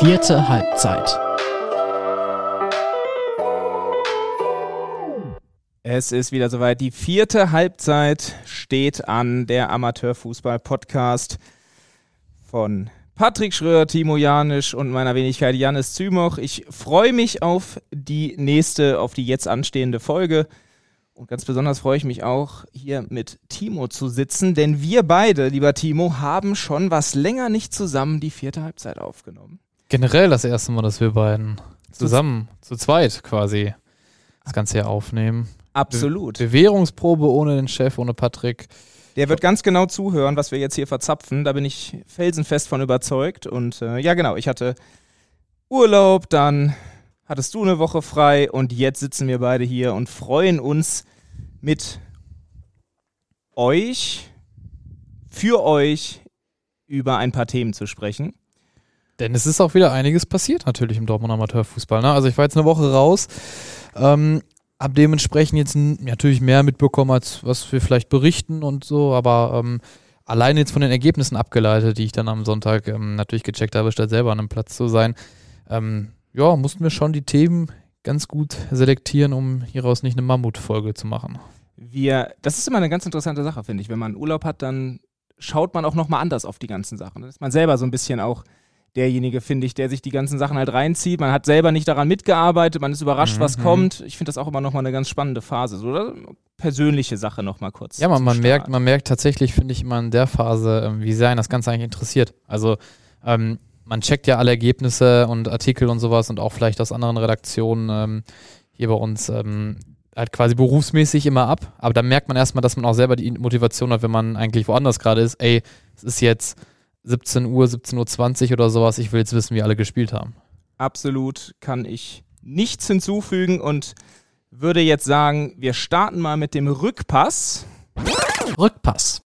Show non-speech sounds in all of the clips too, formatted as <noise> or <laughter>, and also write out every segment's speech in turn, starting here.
Vierte Halbzeit. Es ist wieder soweit. Die vierte Halbzeit steht an. Der Amateurfußball-Podcast von Patrick Schröer, Timo Janisch und meiner Wenigkeit Janis Zümoch. Ich freue mich auf die nächste, auf die jetzt anstehende Folge. Und ganz besonders freue ich mich auch, hier mit Timo zu sitzen, denn wir beide, lieber Timo, haben schon was länger nicht zusammen die vierte Halbzeit aufgenommen. Generell das erste Mal, dass wir beiden zusammen, zu zweit quasi, das Ganze hier aufnehmen. Absolut. Be Bewährungsprobe ohne den Chef, ohne Patrick. Der wird ganz genau zuhören, was wir jetzt hier verzapfen. Da bin ich felsenfest von überzeugt. Und äh, ja, genau, ich hatte Urlaub, dann hattest du eine Woche frei und jetzt sitzen wir beide hier und freuen uns mit euch, für euch über ein paar Themen zu sprechen. Denn es ist auch wieder einiges passiert natürlich im Dortmund Amateurfußball. Ne? Also ich war jetzt eine Woche raus, ähm, habe dementsprechend jetzt natürlich mehr mitbekommen, als was wir vielleicht berichten und so, aber ähm, allein jetzt von den Ergebnissen abgeleitet, die ich dann am Sonntag ähm, natürlich gecheckt habe, statt selber an einem Platz zu sein, ähm, ja, mussten wir schon die Themen ganz gut selektieren, um hieraus nicht eine Mammutfolge zu machen. Wir, das ist immer eine ganz interessante Sache, finde ich. Wenn man Urlaub hat, dann schaut man auch nochmal anders auf die ganzen Sachen. Dann ist man selber so ein bisschen auch derjenige, finde ich, der sich die ganzen Sachen halt reinzieht. Man hat selber nicht daran mitgearbeitet, man ist überrascht, mhm. was kommt. Ich finde das auch immer nochmal eine ganz spannende Phase. So, oder? Persönliche Sache nochmal kurz. Ja, man, man merkt, man merkt tatsächlich, finde ich, immer in der Phase, ähm, wie sehr einen das Ganze eigentlich interessiert. Also, ähm, man checkt ja alle Ergebnisse und Artikel und sowas und auch vielleicht aus anderen Redaktionen ähm, hier bei uns ähm, halt quasi berufsmäßig immer ab. Aber da merkt man erstmal, dass man auch selber die Motivation hat, wenn man eigentlich woanders gerade ist. Ey, es ist jetzt 17 Uhr, 17.20 Uhr oder sowas. Ich will jetzt wissen, wie alle gespielt haben. Absolut kann ich nichts hinzufügen und würde jetzt sagen, wir starten mal mit dem Rückpass. Rückpass.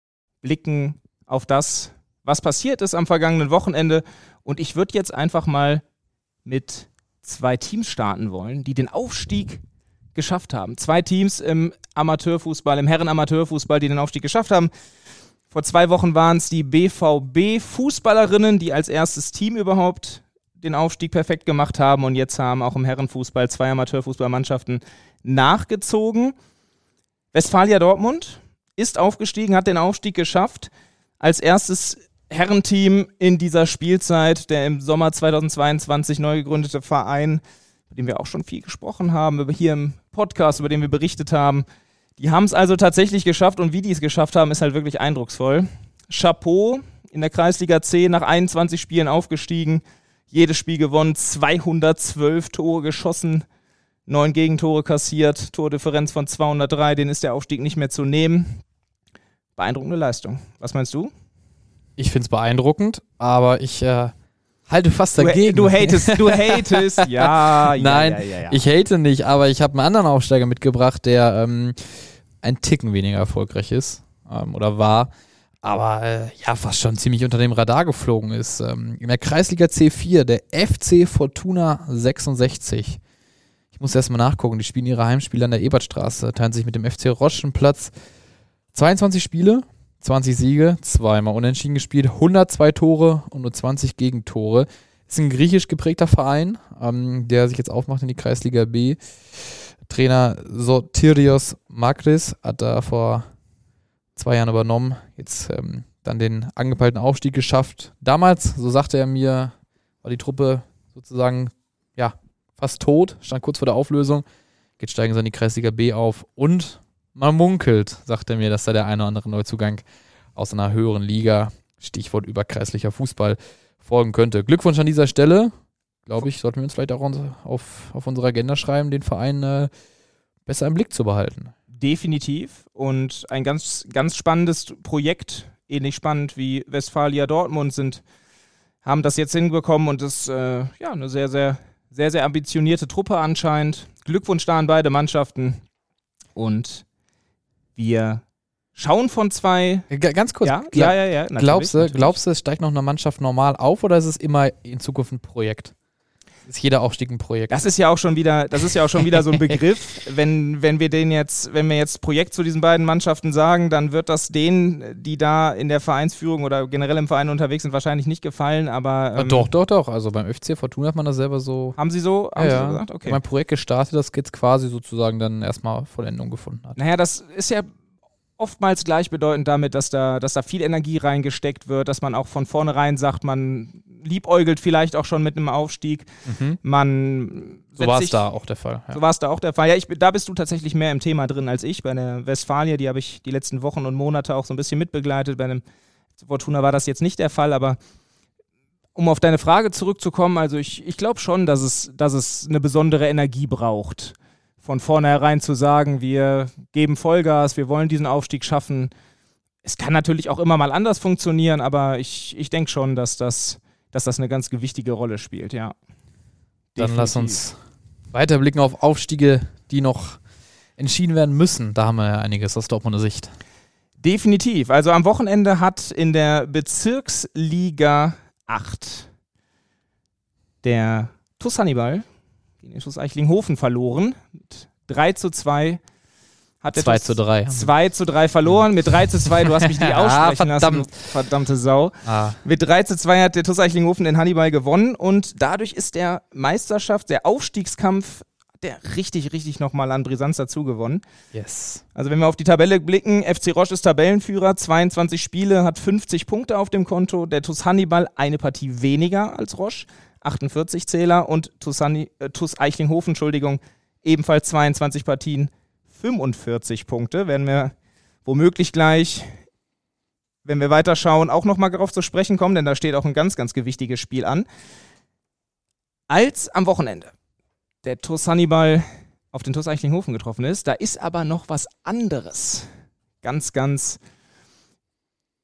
Blicken auf das, was passiert ist am vergangenen Wochenende. Und ich würde jetzt einfach mal mit zwei Teams starten wollen, die den Aufstieg geschafft haben. Zwei Teams im Amateurfußball, im Herren-Amateurfußball, die den Aufstieg geschafft haben. Vor zwei Wochen waren es die BVB-Fußballerinnen, die als erstes Team überhaupt den Aufstieg perfekt gemacht haben. Und jetzt haben auch im Herrenfußball zwei Amateurfußballmannschaften nachgezogen. Westfalia Dortmund ist aufgestiegen, hat den Aufstieg geschafft. Als erstes Herrenteam in dieser Spielzeit, der im Sommer 2022 neu gegründete Verein, über den wir auch schon viel gesprochen haben, über hier im Podcast, über den wir berichtet haben. Die haben es also tatsächlich geschafft und wie die es geschafft haben, ist halt wirklich eindrucksvoll. Chapeau in der Kreisliga C nach 21 Spielen aufgestiegen, jedes Spiel gewonnen, 212 Tore geschossen, neun Gegentore kassiert, Tordifferenz von 203, den ist der Aufstieg nicht mehr zu nehmen. Beeindruckende Leistung. Was meinst du? Ich finde es beeindruckend, aber ich äh, halte fast dagegen. Du, du hatest, du hatest, <laughs> ja, ja. Nein, ja, ja, ja. ich hate nicht, aber ich habe einen anderen Aufsteiger mitgebracht, der ähm, ein Ticken weniger erfolgreich ist ähm, oder war, aber äh, ja, fast schon ziemlich unter dem Radar geflogen ist. Ähm, in der Kreisliga C4, der FC Fortuna 66. Ich muss erstmal nachgucken, die spielen ihre Heimspiele an der Ebertstraße, teilen sich mit dem FC Roschenplatz 22 Spiele, 20 Siege, zweimal unentschieden gespielt, 102 Tore und nur 20 Gegentore. Ist ein griechisch geprägter Verein, ähm, der sich jetzt aufmacht in die Kreisliga B. Trainer Sotirios Makris hat da vor zwei Jahren übernommen, jetzt ähm, dann den angepeilten Aufstieg geschafft. Damals, so sagte er mir, war die Truppe sozusagen ja fast tot, stand kurz vor der Auflösung. Jetzt steigen sie in die Kreisliga B auf und man munkelt, sagt er mir, dass da der eine oder andere Neuzugang aus einer höheren Liga, Stichwort überkreislicher Fußball, folgen könnte. Glückwunsch an dieser Stelle. Glaube ich, sollten wir uns vielleicht auch auf, auf unsere Agenda schreiben, den Verein äh, besser im Blick zu behalten. Definitiv. Und ein ganz, ganz spannendes Projekt, ähnlich spannend wie Westfalia Dortmund, sind, haben das jetzt hinbekommen und ist äh, ja eine sehr, sehr, sehr, sehr ambitionierte Truppe anscheinend. Glückwunsch da an beide Mannschaften. Und wir schauen von zwei. Ganz kurz. Ja, ja, ja. ja glaubst, du, glaubst du, es steigt noch eine Mannschaft normal auf oder ist es immer in Zukunft ein Projekt? Ist jeder Aufstieg ein Projekt. Das ist ja auch schon wieder, das ist ja auch schon wieder so ein Begriff. <laughs> wenn, wenn wir den jetzt, wenn wir jetzt Projekt zu diesen beiden Mannschaften sagen, dann wird das denen, die da in der Vereinsführung oder generell im Verein unterwegs sind, wahrscheinlich nicht gefallen, aber. Ähm, Ähm, doch, doch, doch. Also beim FC Fortuna hat man das selber so. Haben Sie so, haben ja, Sie ja. so gesagt? Okay. Mein Projekt gestartet, das jetzt quasi sozusagen dann erstmal Vollendung gefunden hat. Naja, das ist ja oftmals gleichbedeutend damit, dass da, dass da viel Energie reingesteckt wird, dass man auch von vornherein sagt, man liebäugelt vielleicht auch schon mit einem Aufstieg. Man So war es da auch der Fall. Ja. So war es da auch der Fall. Ja, ich, da bist du tatsächlich mehr im Thema drin als ich. Bei der Westfalia, die habe ich die letzten Wochen und Monate auch so ein bisschen mitbegleitet. Bei einem Fortuna war das jetzt nicht der Fall, aber um auf deine Frage zurückzukommen, also ich, ich glaube schon, dass es, dass es eine besondere Energie braucht. Von vornherein zu sagen, wir geben Vollgas, wir wollen diesen Aufstieg schaffen. Es kann natürlich auch immer mal anders funktionieren, aber ich, ich denke schon, dass das, dass das eine ganz gewichtige Rolle spielt, ja. Dann lass uns weiter blicken auf Aufstiege, die noch entschieden werden müssen. Da haben wir ja einiges aus Dortmunder Sicht. Definitiv. Also am Wochenende hat in der Bezirksliga 8 der TuS Hannibal gegen den TuS Eichlinghofen verloren. Mit 3 zu 2 hat der 2 TuS zu 3. 2 zu 3 verloren. Mit 3 zu 2, du hast mich <laughs> nicht Ah, aussprechen lassen, verdammt. du verdammte Sau. Ah, Mit 3 zu 2 hat der TuS Eichlinghofen in Hannibal gewonnen und dadurch ist der Meisterschaft, der Aufstiegskampf, der richtig, richtig nochmal an Brisanz dazu gewonnen. yes. Also wenn wir auf die Tabelle blicken, FC Roche ist Tabellenführer, 22 Spiele, hat 50 Punkte auf dem Konto. Der TuS Hannibal eine Partie weniger als Roche, 48 Zähler und TuS, Hanni, äh, TuS Eichlinghofen, Entschuldigung, ebenfalls 22 Partien, 45 Punkte. Werden wir womöglich gleich, wenn wir weiterschauen, auch nochmal darauf zu sprechen kommen, denn da steht auch ein ganz, ganz gewichtiges Spiel an. Als am Wochenende der TuS Hannibal auf den TuS Eichlinghofen getroffen ist. Da ist aber noch was anderes. Ganz, ganz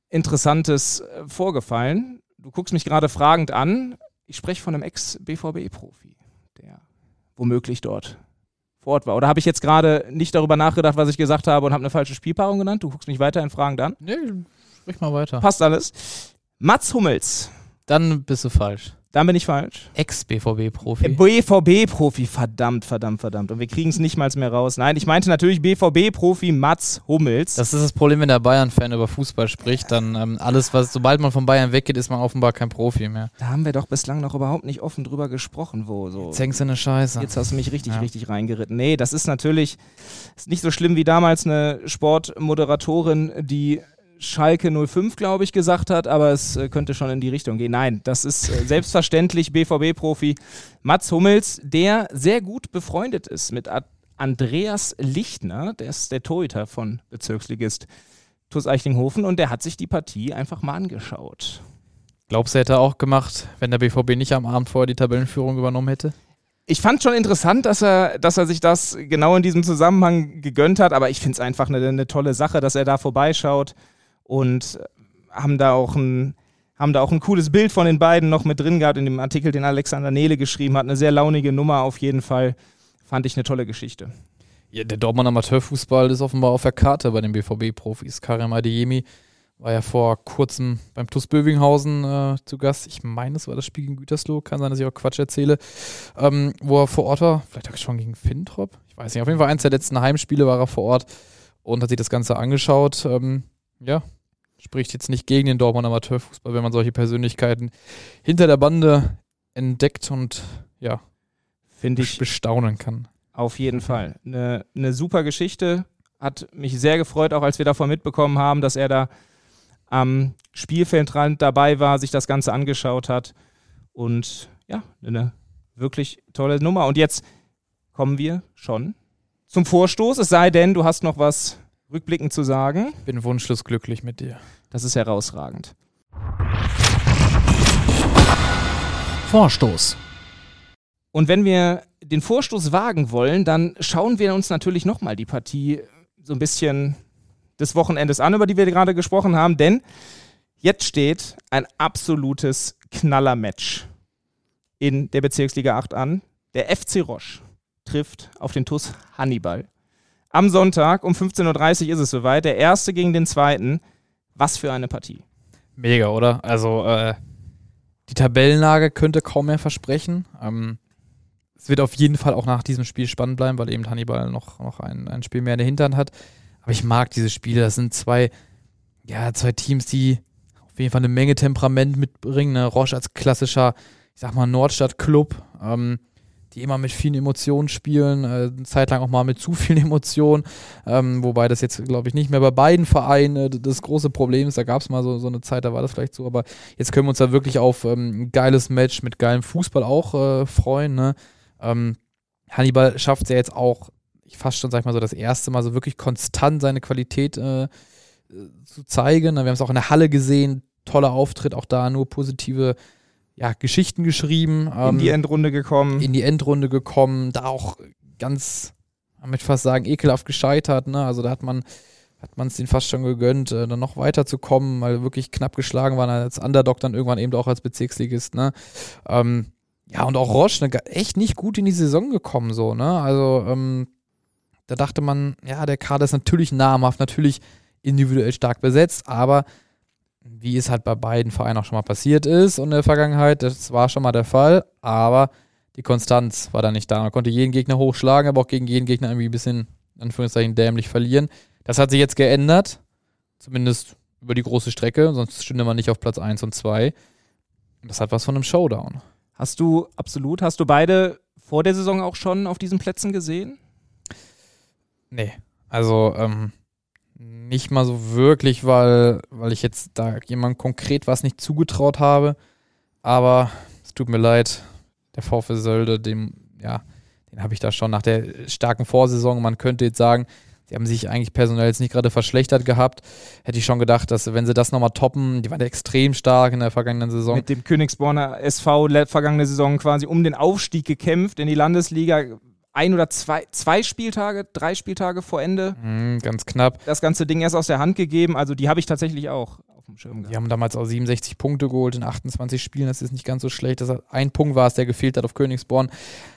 Interessantes äh, vorgefallen. Du guckst mich gerade fragend an. Ich spreche von einem Ex-BVB-Profi, der womöglich dort vor Ort war. Oder habe ich jetzt gerade nicht darüber nachgedacht, was ich gesagt habe und habe eine falsche Spielpaarung genannt? Du guckst mich weiterhin fragend an. Nee, sprich mal weiter. Passt alles. Mats Hummels. Dann bist du falsch. Dann bin ich falsch. Ex-BVB-Profi. BVB-Profi, verdammt, verdammt, verdammt. Und wir kriegen es nicht mal mehr raus. Nein, ich meinte natürlich BVB-Profi Mats Hummels. Das ist das Problem, wenn der Bayern-Fan über Fußball spricht, dann ähm, alles, was, sobald man von Bayern weggeht, ist man offenbar kein Profi mehr. da haben wir doch bislang noch überhaupt nicht offen drüber gesprochen, wo so. Jetzt hängst du in eine Scheiße. Jetzt hast du mich richtig, Ja. richtig reingeritten. Nee, das ist natürlich ist nicht so schlimm wie damals eine Sportmoderatorin, die Schalke 05, glaube ich, gesagt hat, aber es äh, könnte schon in die Richtung gehen. Nein, das ist äh, selbstverständlich BVB-Profi Mats Hummels, der sehr gut befreundet ist mit A Andreas Lichtner, der ist der Torhüter von Bezirksligist TuS Eichlinghofen und der hat sich die Partie einfach mal angeschaut. Glaubst du, hätte er auch gemacht, wenn der BVB nicht am Abend vorher die Tabellenführung übernommen hätte? Ich fand schon interessant, dass er, dass er sich das genau in diesem Zusammenhang gegönnt hat, aber ich finde es einfach eine, eine tolle Sache, dass er da vorbeischaut und haben da auch ein haben da auch ein cooles Bild von den beiden noch mit drin gehabt in dem Artikel, den Alexander Nele geschrieben hat. Eine sehr launige Nummer auf jeden Fall. Fand ich eine tolle Geschichte. Ja, der Dortmund Amateurfußball ist offenbar auf der Karte bei den BVB-Profis. Karim Adeyemi war ja vor kurzem beim TuS Bövinghausen äh, zu Gast. Ich meine, es war das Spiel gegen Gütersloh. Kann sein, dass ich auch Quatsch erzähle. Ähm, wo er vor Ort war. Vielleicht auch schon gegen Fintrop. Ich weiß nicht. Auf jeden Fall eins der letzten Heimspiele war er vor Ort und hat sich das Ganze angeschaut. Ähm, ja, spricht jetzt nicht gegen den Dortmund Amateurfußball, wenn man solche Persönlichkeiten hinter der Bande entdeckt und ja, Finde ich bestaunen kann. Auf jeden Fall. Eine, eine super Geschichte. Hat mich sehr gefreut, auch als wir davon mitbekommen haben, dass er da am Spielfeldrand dabei war, sich das Ganze angeschaut hat. Und ja, eine wirklich tolle Nummer. Und jetzt kommen wir schon zum Vorstoß. Es sei denn, du hast noch was rückblickend zu sagen. Bin wunschlos glücklich mit dir. Das ist herausragend. Vorstoß. Und wenn wir den Vorstoß wagen wollen, dann schauen wir uns natürlich nochmal die Partie so ein bisschen des Wochenendes an, über die wir gerade gesprochen haben, denn jetzt steht ein absolutes Knallermatch in der Bezirksliga 8 an. Der FC Roche trifft auf den TuS Hannibal. Am Sonntag um 15.30 Uhr ist es soweit. Der erste gegen den zweiten. Was für eine Partie. Mega, oder? Also, äh, die Tabellenlage könnte kaum mehr versprechen. Ähm, es wird auf jeden Fall auch nach diesem Spiel spannend bleiben, weil eben Hannibal noch, noch ein, ein Spiel mehr in der Hintern hat. Aber ich mag diese Spiele. Das sind zwei, ja, zwei Teams, die auf jeden Fall eine Menge Temperament mitbringen. Ne? Roche als klassischer, ich sag mal, Nordstadt-Club, ähm, die immer mit vielen Emotionen spielen, äh, eine Zeit lang auch mal mit zu vielen <laughs> Emotionen, ähm, wobei das jetzt, glaube ich, nicht mehr bei beiden Vereinen äh, das große Problem ist. Da gab es mal so, so eine Zeit, da war das vielleicht so, aber jetzt können wir uns da wirklich auf ähm, ein geiles Match mit geilem Fußball auch äh, freuen. Ne? Ähm, Hannibal schafft es ja jetzt auch, ich fast schon, sag ich mal, so das erste Mal so wirklich konstant seine Qualität äh, zu zeigen. Wir haben es auch in der Halle gesehen, toller Auftritt, auch da nur positive ja, Geschichten geschrieben. In die Endrunde gekommen. In die Endrunde gekommen, da auch ganz, damit fast sagen, ekelhaft gescheitert. Ne? Also da hat man hat man es denen fast schon gegönnt, äh, dann noch weiterzukommen, weil wirklich knapp geschlagen waren als Underdog dann irgendwann eben auch als Bezirksligist. Ne? Ähm, ja, und auch Roche, ne, echt nicht gut in die Saison gekommen, so, ne? Also, ähm, da dachte man, ja, der Kader ist natürlich namhaft, natürlich individuell stark besetzt, aber wie es halt bei beiden Vereinen auch schon mal passiert ist und in der Vergangenheit, das war schon mal der Fall, aber die Konstanz war da nicht da. Man konnte jeden Gegner hochschlagen, aber auch gegen jeden Gegner irgendwie ein bisschen, in Anführungszeichen, dämlich verlieren. Das hat sich jetzt geändert, zumindest über die große Strecke, sonst stünde man nicht auf Platz 1 und 2. Das hat was von einem Showdown. Hast du, absolut, hast du beide vor der Saison auch schon auf diesen Plätzen gesehen? Nee, also ähm, nicht mal so wirklich, weil, weil ich jetzt da jemand konkret was nicht zugetraut habe. Aber es tut mir leid, der VfL Sölde, dem, ja, den habe ich da schon nach der starken Vorsaison, man könnte jetzt sagen, die haben sich eigentlich personell jetzt nicht gerade verschlechtert gehabt. Hätte ich schon gedacht, dass wenn sie das nochmal toppen, die waren extrem stark in der vergangenen Saison. Mit dem Königsborner SV vergangene Saison quasi um den Aufstieg gekämpft in die Landesliga. Ein oder zwei, zwei Spieltage, drei Spieltage vor Ende. Mhm, ganz knapp. Das ganze Ding erst aus der Hand gegeben. Also die habe ich tatsächlich auch auf dem Schirm gehabt. Die haben damals auch 67 Punkte geholt in 28 Spielen. Das ist nicht ganz so schlecht. Das ein Punkt war es, der gefehlt hat auf Königsborn.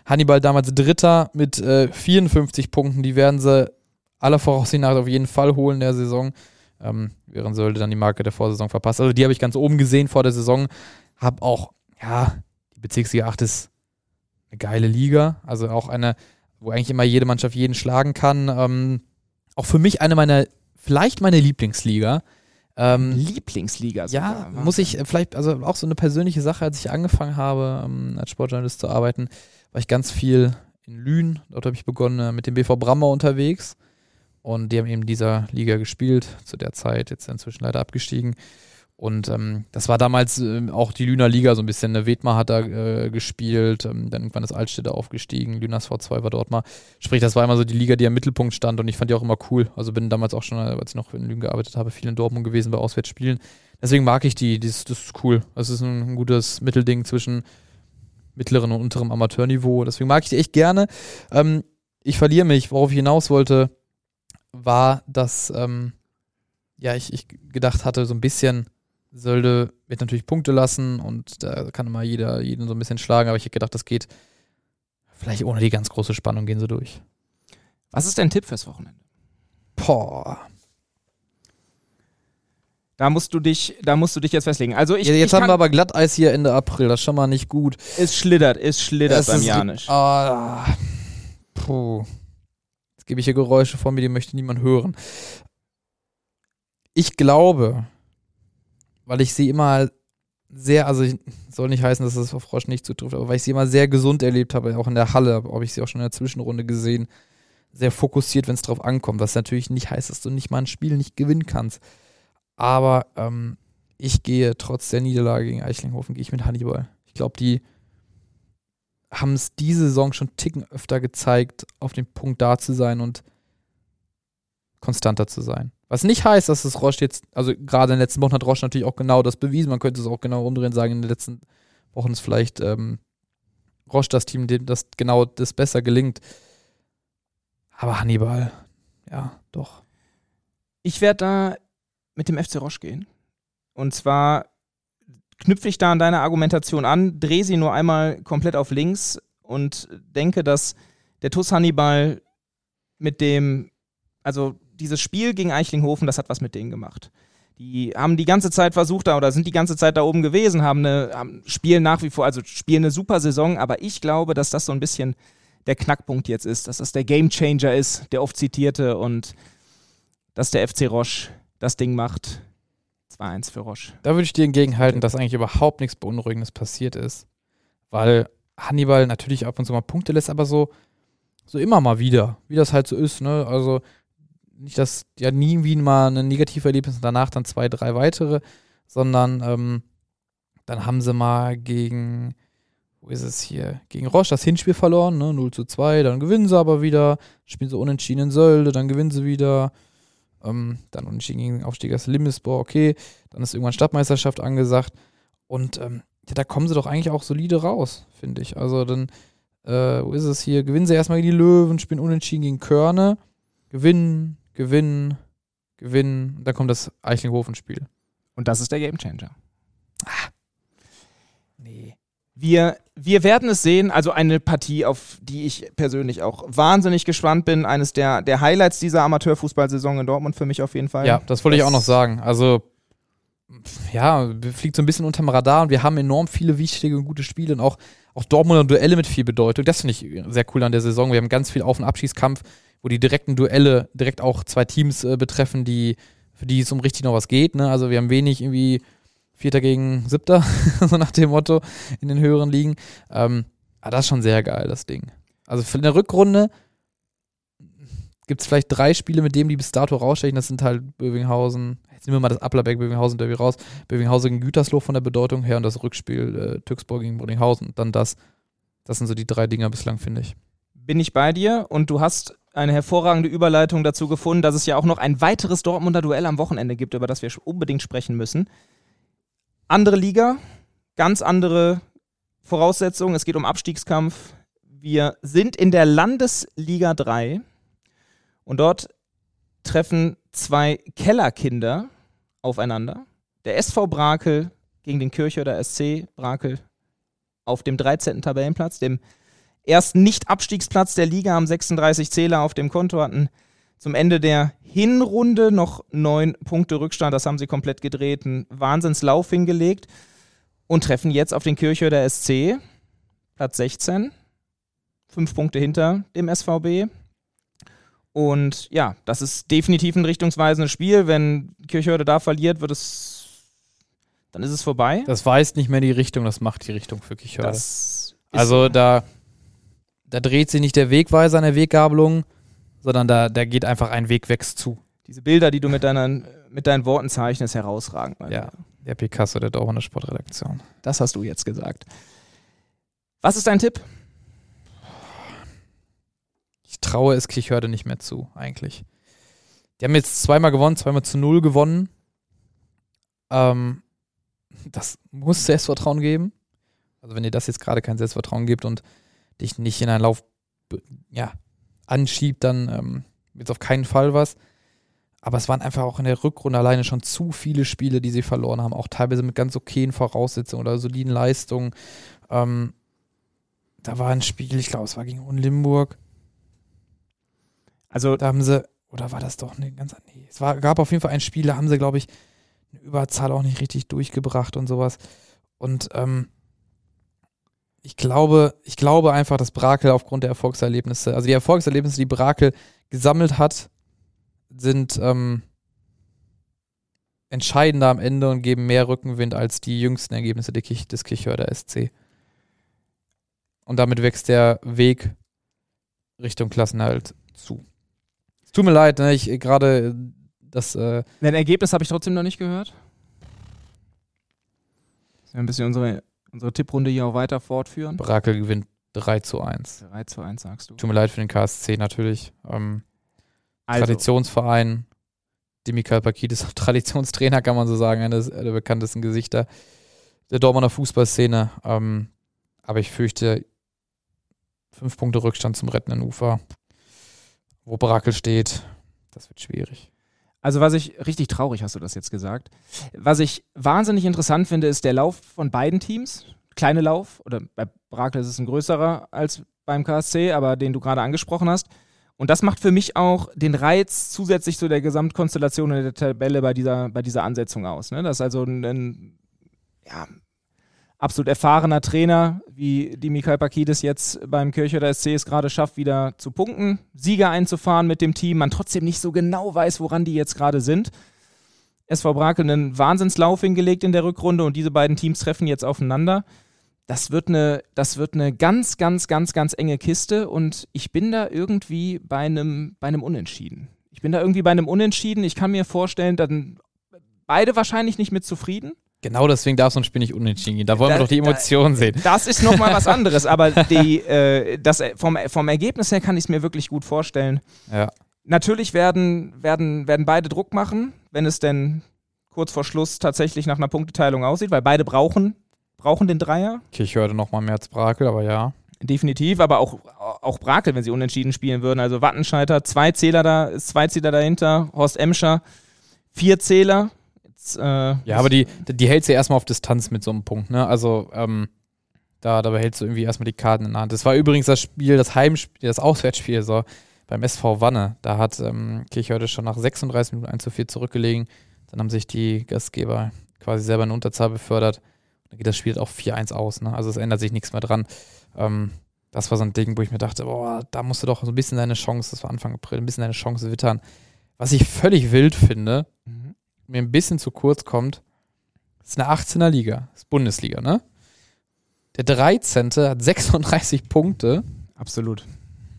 Hannibal damals Dritter mit äh, 54 Punkten. Die werden sie aller Voraussicht nach auf jeden Fall holen der Saison. Ähm, während sollte dann die Marke der Vorsaison verpasst. Also die habe ich ganz oben gesehen vor der Saison. Hab auch, ja, die Bezirksliga 8 ist eine geile Liga. Also auch eine, wo eigentlich immer jede Mannschaft jeden schlagen kann. Ähm, auch für mich eine meiner, vielleicht meine Lieblingsliga. Ähm, Lieblingsliga sogar. Ja, muss ich vielleicht, also auch so eine persönliche Sache, als ich angefangen habe, ähm, als Sportjournalist zu arbeiten, war ich ganz viel in Lünen. Dort habe ich begonnen äh, mit dem BV Brammer unterwegs. Und die haben eben in dieser Liga gespielt, zu der Zeit, jetzt inzwischen leider abgestiegen. Und ähm, das war damals äh, auch die Lüner Liga so ein bisschen. Ne? Wedmar hat da äh, gespielt, ähm, dann irgendwann ist Altstädte aufgestiegen, Lüners V2 war dort mal. Sprich, das war immer so die Liga, die im Mittelpunkt stand und ich fand die auch immer cool. Also bin damals auch schon, äh, als ich noch in Lünen gearbeitet habe, viel in Dortmund gewesen bei Auswärtsspielen. Deswegen mag ich die, das, das ist cool. Das ist ein, ein gutes Mittelding zwischen mittleren und unterem Amateurniveau. Deswegen mag ich die echt gerne. Ähm, ich verliere mich, worauf ich hinaus wollte war, dass ähm, ja, ich, ich gedacht hatte, so ein bisschen sollte wird natürlich Punkte lassen und da kann immer jeder jeden so ein bisschen schlagen, aber ich hätte gedacht, das geht vielleicht ohne die ganz große Spannung gehen sie durch. Was ist dein Tipp fürs Wochenende? Boah. Da musst du dich, da musst du dich jetzt festlegen. Also ich, ja, jetzt ich haben wir aber Glatteis hier Ende April, das ist schon mal nicht gut. Es schlittert, es schlittert Es beim Janisch. Ah, puh. Jetzt gebe ich hier Geräusche von mir, die möchte niemand hören. Ich glaube, weil ich sie immer sehr, also ich, soll nicht heißen, dass das auf Roche nicht zutrifft, aber weil ich sie immer sehr gesund erlebt habe, auch in der Halle, habe ich sie auch schon in der Zwischenrunde gesehen, sehr fokussiert, wenn es drauf ankommt, was natürlich nicht heißt, dass du nicht mal ein Spiel nicht gewinnen kannst. Aber ähm, ich gehe trotz der Niederlage gegen Eichlinghofen, gehe ich mit Hannibal. Ich glaube, die haben es diese Saison schon Ticken öfter gezeigt, auf dem Punkt da zu sein und konstanter zu sein. Was nicht heißt, dass das Roche jetzt, also gerade in den letzten Wochen hat Roche natürlich auch genau das bewiesen. Man könnte es auch genau umdrehen sagen, in den letzten Wochen ist vielleicht ähm, Roche das Team, dem das genau das besser gelingt. Aber Hannibal, ja, doch. Ich werde da mit dem FC Roche gehen. Und zwar knüpfe ich da an deine Argumentation an, drehe sie nur einmal komplett auf links und denke, dass der TuS Hannibal mit dem, also dieses Spiel gegen Eichlinghofen, das hat was mit denen gemacht. Die haben die ganze Zeit versucht da oder sind die ganze Zeit da oben gewesen, haben eine, haben, spielen nach wie vor, also spielen eine super Saison, aber ich glaube, dass das so ein bisschen der Knackpunkt jetzt ist, dass das der Gamechanger ist, der oft zitierte und dass der FC Roche das Ding macht. 2-1 für Roche. Da würde ich dir entgegenhalten, dass eigentlich überhaupt nichts Beunruhigendes passiert ist. Weil Hannibal natürlich ab und zu mal Punkte lässt, aber so, so immer mal wieder, wie das halt so ist, ne? Also nicht, dass ja nie wie mal ein Negativerlebnis und danach dann zwei, drei weitere, sondern ähm, dann haben sie mal gegen, wo ist es hier, gegen Roche das Hinspiel verloren, ne? 0 zu 2, dann gewinnen sie aber wieder, spielen sie unentschieden in Sölde, dann gewinnen sie wieder, ähm, dann unentschieden gegen Aufsteiger Limesbohr, okay, dann ist irgendwann Stadtmeisterschaft angesagt. Und ähm, ja, da kommen sie doch eigentlich auch solide raus, finde ich. Also dann, äh, wo ist es hier, gewinnen sie erstmal gegen die Löwen, spielen unentschieden gegen Körne, gewinnen, gewinnen, gewinnen. Dann kommt das Eichlinghofen-Spiel. Und das ist der Gamechanger. Ah. Nee. Wir, wir werden es sehen. Also eine Partie, auf die ich persönlich auch wahnsinnig gespannt bin. Eines der, der Highlights dieser Amateurfußballsaison in Dortmund für mich auf jeden Fall. Ja, das wollte ich auch noch sagen. Also, ja, fliegt so ein bisschen unterm Radar und wir haben enorm viele wichtige und gute Spiele und auch, auch Dortmunder Duelle mit viel Bedeutung. Das finde ich sehr cool an der Saison. Wir haben ganz viel Auf- und Abschießkampf wo die direkten Duelle direkt auch zwei Teams äh, betreffen, die, für die es um richtig noch was geht. Ne? Also wir haben wenig irgendwie Vierter gegen Siebter, <laughs> so nach dem Motto, in den höheren Ligen. Ähm, aber das ist schon sehr geil, das Ding. Also für eine Rückrunde gibt es vielleicht drei Spiele, mit denen die bis dato rausstechen. Das sind halt Bövinghausen, jetzt nehmen wir mal das Applerberg Bövinghausen Derby raus, Bövinghausen gegen Gütersloh von der Bedeutung her und das Rückspiel äh, Türksburg gegen Brodinghausen und dann das. Das sind so die drei Dinger bislang, finde ich. Bin ich bei dir und du hast eine hervorragende Überleitung dazu gefunden, dass es ja auch noch ein weiteres Dortmunder Duell am Wochenende gibt, über das wir unbedingt sprechen müssen. Andere Liga, ganz andere Voraussetzungen. Es geht um Abstiegskampf. Wir sind in der Landesliga 3 und dort treffen zwei Kellerkinder aufeinander. Der SV Brakel gegen den Kirchhörder SC Brakel auf dem 13. Tabellenplatz, dem ersten Nicht-Abstiegsplatz der Liga, haben 36 Zähler auf dem Konto, hatten zum Ende der Hinrunde noch neun Punkte Rückstand. Das haben sie komplett gedreht, einen Wahnsinnslauf hingelegt und treffen jetzt auf den Kirchhörder SC, Platz 16, fünf Punkte hinter dem SVB. Und ja, das ist definitiv ein richtungsweisendes Spiel. Wenn Kirchhörde da verliert, wird es, dann ist es vorbei. Das weist nicht mehr die Richtung, das macht die Richtung für Kirchhörde. Also da da dreht sich nicht der Wegweiser an der Weggabelung, sondern da, da geht einfach ein Weg weg zu. Diese Bilder, die du mit, deinen, mit deinen Worten zeichnest, herausragend. Ja, der Picasso der Dortmunder Sportredaktion. Das hast du jetzt gesagt. Was ist dein Tipp? Ich traue es Kirchhörde nicht mehr zu, eigentlich. Die haben jetzt zweimal gewonnen, zweimal zu null gewonnen. Ähm, das muss Selbstvertrauen geben. Also wenn ihr das jetzt gerade kein Selbstvertrauen gibt und dich nicht in einen Lauf ja, anschiebt, dann ähm, wird es auf keinen Fall was. Aber es waren einfach auch in der Rückrunde alleine schon zu viele Spiele, die sie verloren haben, auch teilweise mit ganz okayen Voraussetzungen oder soliden Leistungen. Ähm, da war ein Spiel, ich glaube, es war gegen Unlimburg. Also, da haben sie, oder war das doch eine ganz, nee, es war, gab auf jeden Fall ein Spiel, da haben sie, glaube ich, eine Überzahl auch nicht richtig durchgebracht und sowas. Und ähm, ich glaube, ich glaube einfach, dass Brakel aufgrund der Erfolgserlebnisse, also die Erfolgserlebnisse, die Brakel gesammelt hat, sind ähm, entscheidender am Ende und geben mehr Rückenwind als die jüngsten Ergebnisse des Kirchhörder SC. Und damit wächst der Weg Richtung Klassenhalt zu. Tut mir leid, ne, ich gerade das. Äh Ein Ergebnis habe ich trotzdem noch nicht gehört. Das ist ein bisschen unsere unsere Tipprunde hier auch weiter fortführen. Brakel gewinnt 3 zu 1. 3 zu 1 sagst du. Tut mir leid für den KSC natürlich. Ähm, also. Traditionsverein. Dimikal Pakit ist auch <laughs> Traditionstrainer, kann man so sagen, eines der bekanntesten Gesichter der Dortmunder Fußballszene. Ähm, aber ich fürchte, fünf Punkte Rückstand zum rettenden Ufer, wo Brakel steht, das wird schwierig. Also was ich, richtig traurig hast du das jetzt gesagt, was ich wahnsinnig interessant finde, ist der Lauf von beiden Teams. Kleine Lauf, oder bei Brakel ist es ein größerer als beim KSC, aber den du gerade angesprochen hast. Und das macht für mich auch den Reiz zusätzlich zu der Gesamtkonstellation in der Tabelle bei dieser, bei dieser Ansetzung aus. Ne? Das ist also ein, ein ja, absolut erfahrener Trainer, wie die Mikhail Pakidis jetzt beim Kirchhörer SC es gerade schafft, wieder zu punkten, Sieger einzufahren mit dem Team, man trotzdem nicht so genau weiß, woran die jetzt gerade sind. SV Brakel einen Wahnsinnslauf hingelegt in der Rückrunde und diese beiden Teams treffen jetzt aufeinander. Das wird eine, das wird eine ganz, ganz, ganz, ganz enge Kiste und ich bin da irgendwie bei einem, bei einem Unentschieden. Ich bin da irgendwie bei einem Unentschieden. Ich kann mir vorstellen, dann beide wahrscheinlich nicht mit zufrieden. Genau deswegen darf so ein Spiel nicht unentschieden gehen. Da wollen Da- wir doch die da- Emotionen sehen. Das ist nochmal was <laughs> anderes, aber die, äh, das, vom, vom Ergebnis her kann ich es mir wirklich gut vorstellen. Ja. Natürlich werden, werden, werden beide Druck machen, wenn es denn kurz vor Schluss tatsächlich nach einer Punkteteilung aussieht, weil beide brauchen, brauchen den Dreier. Kirchhörde noch mal mehr als Brakel, aber ja. Definitiv, aber auch, auch Brakel, wenn sie unentschieden spielen würden. Also Wattenscheiter, zwei Zähler da, zwei Zähler dahinter, Horst Emscher, vier Zähler. Äh, Ja, aber die, die hält sie erstmal auf Distanz mit so einem Punkt, ne? Also, ähm, da, da behältst du irgendwie erstmal die Karten in der Hand. Das war übrigens das Spiel, das Heimspiel, das Auswärtsspiel so, beim SV Wanne. Da hat ähm, Kirchhörde schon nach 36 Minuten 1 zu 4 zurückgelegen. Dann haben sich die Gastgeber quasi selber in Unterzahl befördert. Dann geht das Spiel auch 4-1 aus, ne? Also es ändert sich nichts mehr dran. Ähm, das war so ein Ding, wo ich mir dachte, boah, da musst du doch so ein bisschen deine Chance, das war Anfang April, ein bisschen deine Chance wittern. Was ich völlig wild finde, Mhm. Mir ein bisschen zu kurz kommt, ist eine 18er Liga, ist Bundesliga, ne? Der 13. hat <laughs> 36 Punkte absolut.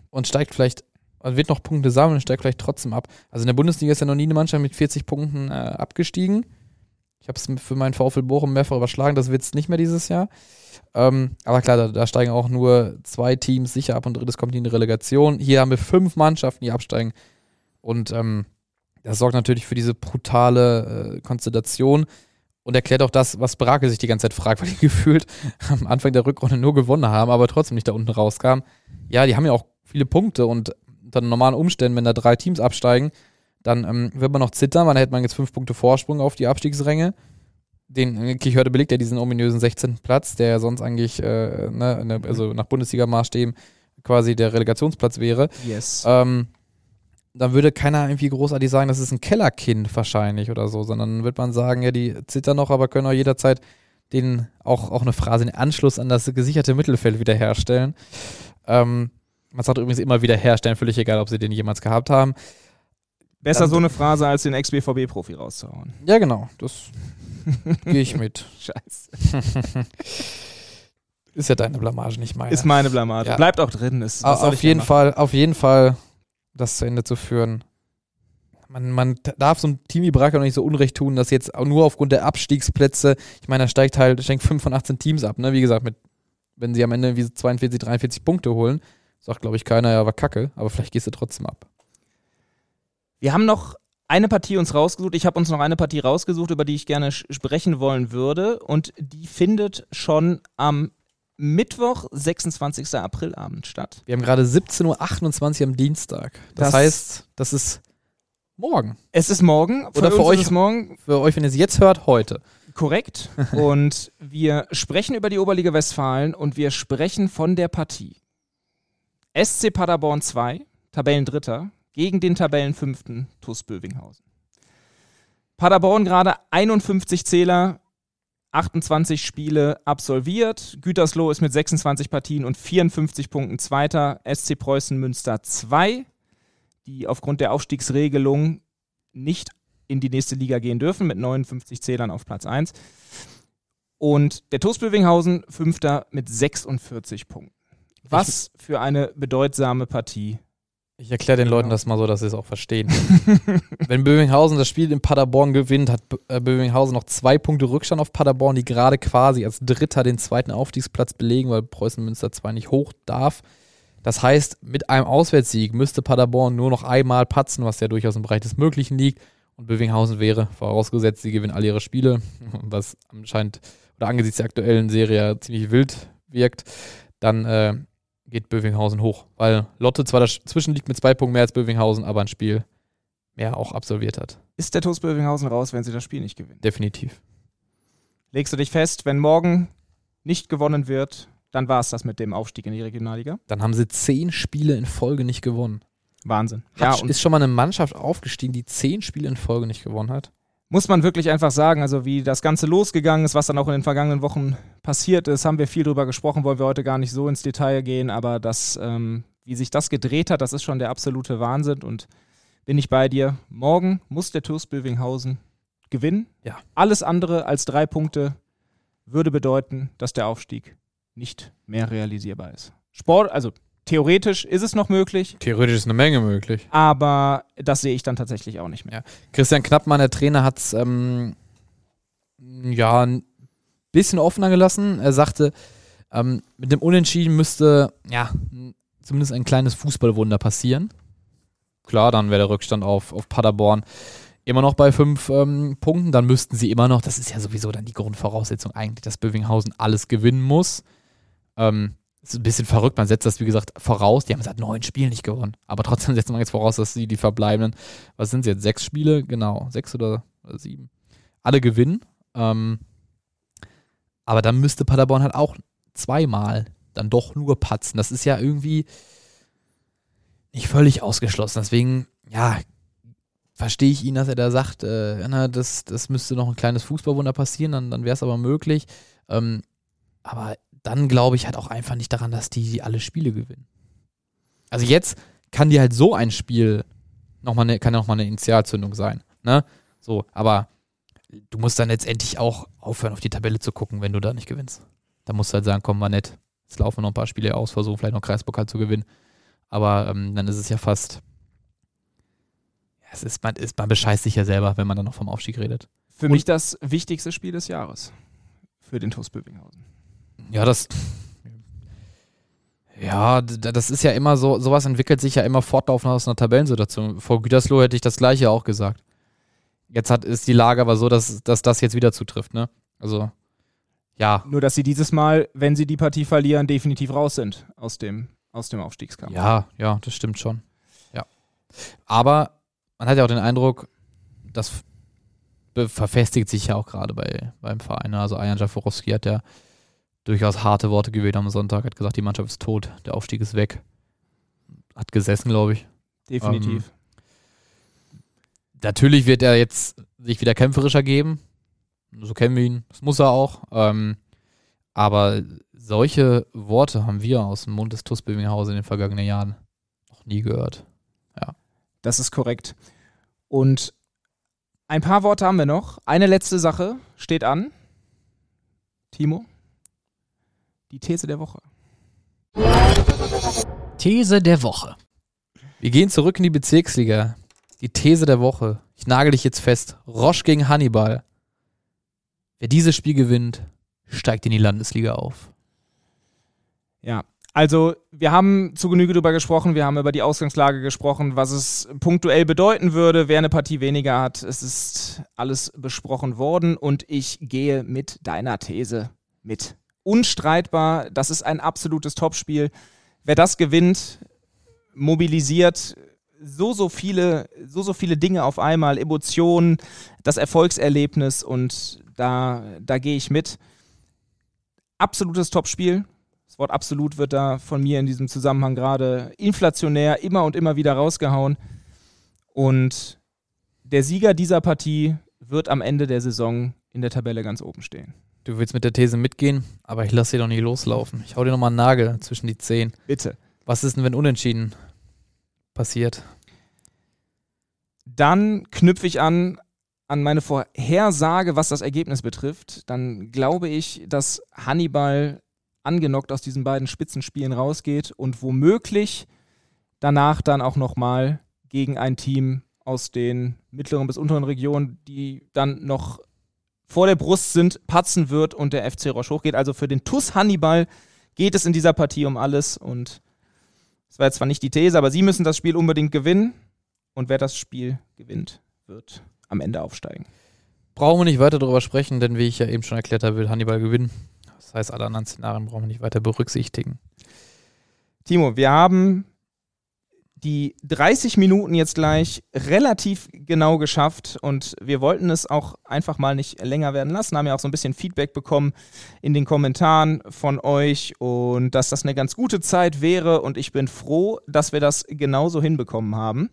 und steigt vielleicht, also wird noch Punkte sammeln und steigt vielleicht trotzdem ab. Also in der Bundesliga ist ja noch nie eine Mannschaft mit 40 Punkten äh, abgestiegen. Ich habe es für meinen VfL Bochum mehrfach überschlagen, das wird es nicht mehr dieses Jahr. Ähm, aber klar, da, da steigen auch nur zwei Teams sicher ab und drittes kommt in die Relegation. Hier haben wir fünf Mannschaften, die absteigen. Und ähm, das sorgt natürlich für diese brutale äh, Konstellation und erklärt auch das, was Brakel sich die ganze Zeit fragt, <laughs> weil die gefühlt am Anfang der Rückrunde nur gewonnen haben, aber trotzdem nicht da unten rauskamen. Ja, die haben ja auch viele Punkte und unter normalen Umständen, wenn da drei Teams absteigen, dann ähm, wird man noch zittern, weil dann hätte man jetzt fünf Punkte Vorsprung auf die Abstiegsränge. Den äh, Kirchhörde belegt ja diesen ominösen 16. Platz, der ja sonst eigentlich, äh, ne, ne, also nach Bundesliga-Maßstäben quasi der Relegationsplatz wäre. Yes. Ähm, dann würde keiner irgendwie großartig sagen, das ist ein Kellerkind wahrscheinlich oder so, sondern wird man sagen, ja, die zittern noch, aber können auch jederzeit den auch, auch eine Phrase, den Anschluss an das gesicherte Mittelfeld wiederherstellen. Ähm, man sagt übrigens immer wieder herstellen, völlig egal, ob sie den jemals gehabt haben. Besser dann- so eine Phrase als den Ex-BVB-Profi rauszuhauen. Ja, genau, das <laughs> gehe ich mit. Scheiße. <laughs> Ist ja deine Blamage, nicht meine. Ist meine Blamage. Ja. Bleibt auch drin. Ist, auf jeden? Fall, auf jeden Fall das zu Ende zu führen. Man, man darf so ein Team wie Braga noch nicht so unrecht tun, dass jetzt nur aufgrund der Abstiegsplätze, ich meine, da steigt halt, steigt 5 von 18 Teams ab, ne? Wie gesagt, mit, wenn sie am Ende wie 42, 43 Punkte holen, sagt, glaube ich, keiner, ja, war kacke, aber vielleicht gehst du trotzdem ab. Wir haben noch eine Partie uns rausgesucht. Ich habe uns noch eine Partie rausgesucht, über die ich gerne sprechen wollen würde. Und die findet schon Mittwoch, 26. Aprilabend statt. Wir haben gerade 17.28 Uhr am Dienstag. Das, Das- heißt, das ist morgen. Es ist morgen. Oder für euch- morgen. Für euch, wenn ihr es jetzt hört, heute. Korrekt. <laughs> und wir sprechen über die Oberliga Westfalen und wir sprechen von der Partie. SC Paderborn 2, Tabellendritter, gegen den Tabellenfünften TuS Bövinghausen. Paderborn gerade 51 Zähler, 28 Spiele absolviert. Gütersloh ist mit 26 Partien und 54 Punkten Zweiter. SC Preußen Münster 2, die aufgrund der Aufstiegsregelung nicht in die nächste Liga gehen dürfen, mit 59 Zählern auf Platz 1. Und der TuS Bövinghausen Fünfter mit 46 Punkten. Was für eine bedeutsame Partie. Ich erkläre den Leuten Genau. das mal so, dass sie es auch verstehen. <laughs> Wenn Bövinghausen das Spiel in Paderborn gewinnt, hat äh, Bövinghausen noch zwei Punkte Rückstand auf Paderborn, die gerade quasi als Dritter den zweiten Aufstiegsplatz belegen, weil Preußen Münster zwar nicht hoch darf. Das heißt, mit einem Auswärtssieg müsste Paderborn nur noch einmal patzen, was ja durchaus im Bereich des Möglichen liegt. Und Bövinghausen wäre, vorausgesetzt, sie gewinnen alle ihre Spiele, <laughs> was anscheinend oder angesichts der aktuellen Serie ja ziemlich wild wirkt, dann äh, geht Bövinghausen hoch. Weil Lotte zwar dazwischen liegt mit zwei Punkten mehr als Bövinghausen, aber ein Spiel mehr auch absolviert hat. Ist der TuS Bövinghausen raus, wenn sie das Spiel nicht gewinnen? Definitiv. Legst du dich fest, wenn morgen nicht gewonnen wird, dann war es das mit dem Aufstieg in die Regionalliga? Dann haben sie zehn Spiele in Folge nicht gewonnen. Wahnsinn. Hat, ja, ist schon mal eine Mannschaft aufgestiegen, die zehn Spiele in Folge nicht gewonnen hat? Muss man wirklich einfach sagen, also wie das Ganze losgegangen ist, was dann auch in den vergangenen Wochen passiert ist, haben wir viel drüber gesprochen, wollen wir heute gar nicht so ins Detail gehen, aber das, ähm, wie sich das gedreht hat, das ist schon der absolute Wahnsinn und bin ich bei dir. Morgen muss der TuS Bövinghausen gewinnen. Ja. Alles andere als drei Punkte würde bedeuten, dass der Aufstieg nicht mehr realisierbar ist. Sport, also theoretisch ist es noch möglich, Theoretisch ist eine Menge möglich. aber das sehe ich dann tatsächlich auch nicht mehr. Christian Knappmann, der Trainer, hat es ähm, ja ein bisschen offener gelassen. Er sagte, ähm, mit dem Unentschieden müsste ja zumindest ein kleines Fußballwunder passieren. Klar, dann wäre der Rückstand auf, auf Paderborn immer noch bei fünf ähm, Punkten. Dann müssten sie immer noch, das ist ja sowieso dann die Grundvoraussetzung eigentlich, dass Bövinghausen alles gewinnen muss. Ähm, ist ein bisschen verrückt, man setzt das, wie gesagt, voraus. Die haben seit neun Spielen nicht gewonnen. Aber trotzdem <laughs> setzt man jetzt voraus, dass sie die verbleibenden, was sind es jetzt, sechs Spiele? Genau, sechs oder, sieben. Alle gewinnen. Ähm, aber dann müsste Paderborn halt auch zweimal dann doch nur patzen. Das ist ja irgendwie nicht völlig ausgeschlossen. Deswegen, ja, verstehe ich ihn, dass er da sagt, äh, na, das, das müsste noch ein kleines Fußballwunder passieren, dann, dann wäre es aber möglich. Ähm, aber dann glaube ich halt auch einfach nicht daran, dass die, alle Spiele gewinnen. Also jetzt kann dir halt so ein Spiel noch mal eine, kann ja nochmal eine Initialzündung sein. Ne? So, aber du musst dann letztendlich auch aufhören, auf die Tabelle zu gucken, wenn du da nicht gewinnst. Da musst du halt sagen, komm, war nett. Jetzt laufen noch ein paar Spiele aus, versuchen vielleicht noch Kreispokal zu gewinnen. Aber ähm, dann ist es ja fast. Ja, es ist, man, ist, man bescheißt sich ja selber, wenn man dann noch vom Aufstieg redet. Für Und- mich das wichtigste Spiel des Jahres für den TuS Bövinghausen. Ja, das. Ja, das ist ja immer so, sowas entwickelt sich ja immer fortlaufend aus einer Tabellensituation. Vor Gütersloh hätte ich das gleiche auch gesagt. Jetzt hat, ist die Lage aber so, dass, dass das jetzt wieder zutrifft, ne? Also, ja. Nur, dass sie dieses Mal, wenn sie die Partie verlieren, definitiv raus sind aus dem, aus dem Aufstiegskampf. Ja, ja, das stimmt schon. Ja. Aber man hat ja auch den Eindruck, das verfestigt sich ja auch gerade bei, beim Verein. Also Ajan Jaforowski hat ja durchaus harte Worte gewählt am Sonntag, hat gesagt, die Mannschaft ist tot, der Aufstieg ist weg. Hat gesessen, glaube ich. Definitiv. Natürlich wird er jetzt sich wieder kämpferischer geben. So kennen wir ihn. Das muss er auch. Ähm, aber solche Worte haben wir aus dem Mund des TuS Bövinghausen in den vergangenen Jahren noch nie gehört. Das ist korrekt. Und ein paar Worte haben wir noch. Eine letzte Sache steht an. Timo, die These der Woche. These der Woche. Wir gehen zurück in die Bezirksliga. Die These der Woche. Ich nagel dich jetzt fest. Roche gegen Hannibal. Wer dieses Spiel gewinnt, steigt in die Landesliga auf. Ja, also wir haben zu Genüge darüber gesprochen, wir haben über die Ausgangslage gesprochen, was es punktuell bedeuten würde, wer eine Partie weniger hat. Es ist alles besprochen worden und ich gehe mit deiner These mit. Unstreitbar, das ist ein absolutes Topspiel. Wer das gewinnt, mobilisiert so, so viele, so, so viele Dinge auf einmal, Emotionen, das Erfolgserlebnis und da, da gehe ich mit. Absolutes Topspiel. Das Wort absolut wird da von mir in diesem Zusammenhang gerade inflationär immer und immer wieder rausgehauen. Und der Sieger dieser Partie wird am Ende der Saison in der Tabelle ganz oben stehen. Du willst mit der These mitgehen, aber ich lasse dir doch nicht loslaufen. Ich hau dir nochmal einen Nagel zwischen die Zehen. Bitte. Was ist denn, wenn unentschieden passiert? Dann knüpfe ich an an meine Vorhersage, was das Ergebnis betrifft. Dann glaube ich, dass Hannibal angenockt aus diesen beiden Spitzenspielen rausgeht und womöglich danach dann auch nochmal gegen ein Team aus den mittleren bis unteren Regionen, die dann noch vor der Brust sind, patzen wird und der FC Roche hochgeht. Also für den TUS Hannibal geht es in dieser Partie um alles und das war jetzt zwar nicht die These, aber sie müssen das Spiel unbedingt gewinnen und wer das Spiel gewinnt, wird am Ende aufsteigen. Brauchen wir nicht weiter darüber sprechen, denn wie ich ja eben schon erklärt habe, will Hannibal gewinnen. Das heißt, alle anderen Szenarien brauchen wir nicht weiter berücksichtigen. Timo, wir haben die 30 Minuten jetzt gleich relativ genau geschafft und wir wollten es auch einfach mal nicht länger werden lassen, haben ja auch so ein bisschen Feedback bekommen in den Kommentaren von euch und dass das eine ganz gute Zeit wäre und ich bin froh, dass wir das genauso hinbekommen haben.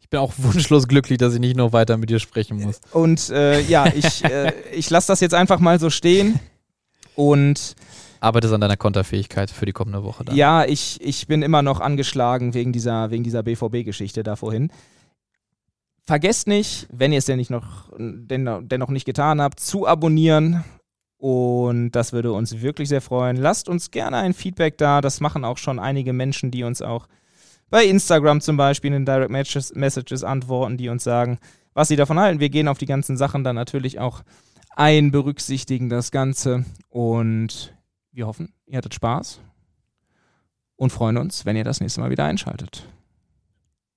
Ich bin auch <laughs> wunschlos glücklich, dass ich nicht noch weiter mit dir sprechen muss. Und äh, ja, ich, äh, ich lasse das jetzt einfach mal so stehen und Arbeitest an deiner Konterfähigkeit für die kommende Woche dann. Ja, ich, ich bin immer noch angeschlagen wegen dieser, wegen dieser BVB-Geschichte da vorhin. Vergesst nicht, wenn ihr es denn nicht noch, denn, dennoch nicht getan habt, zu abonnieren. Und das würde uns wirklich sehr freuen. Lasst uns gerne ein Feedback da. Das machen auch schon einige Menschen, die uns auch bei Instagram zum Beispiel in Direct Messages antworten, die uns sagen, was sie davon halten. Wir gehen auf die ganzen Sachen dann natürlich auch ein, berücksichtigen das Ganze. Und wir hoffen, ihr hattet Spaß und freuen uns, wenn ihr das nächste Mal wieder einschaltet.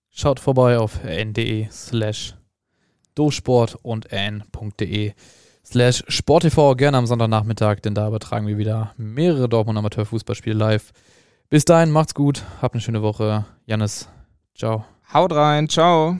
Schaut vorbei auf n.de slash dosport und n.de slash sporttv gerne am Sonntagnachmittag, denn da übertragen wir wieder mehrere Dortmund Amateurfußballspiele live. Bis dahin, macht's gut, habt eine schöne Woche. Janis, ciao. Haut rein, ciao.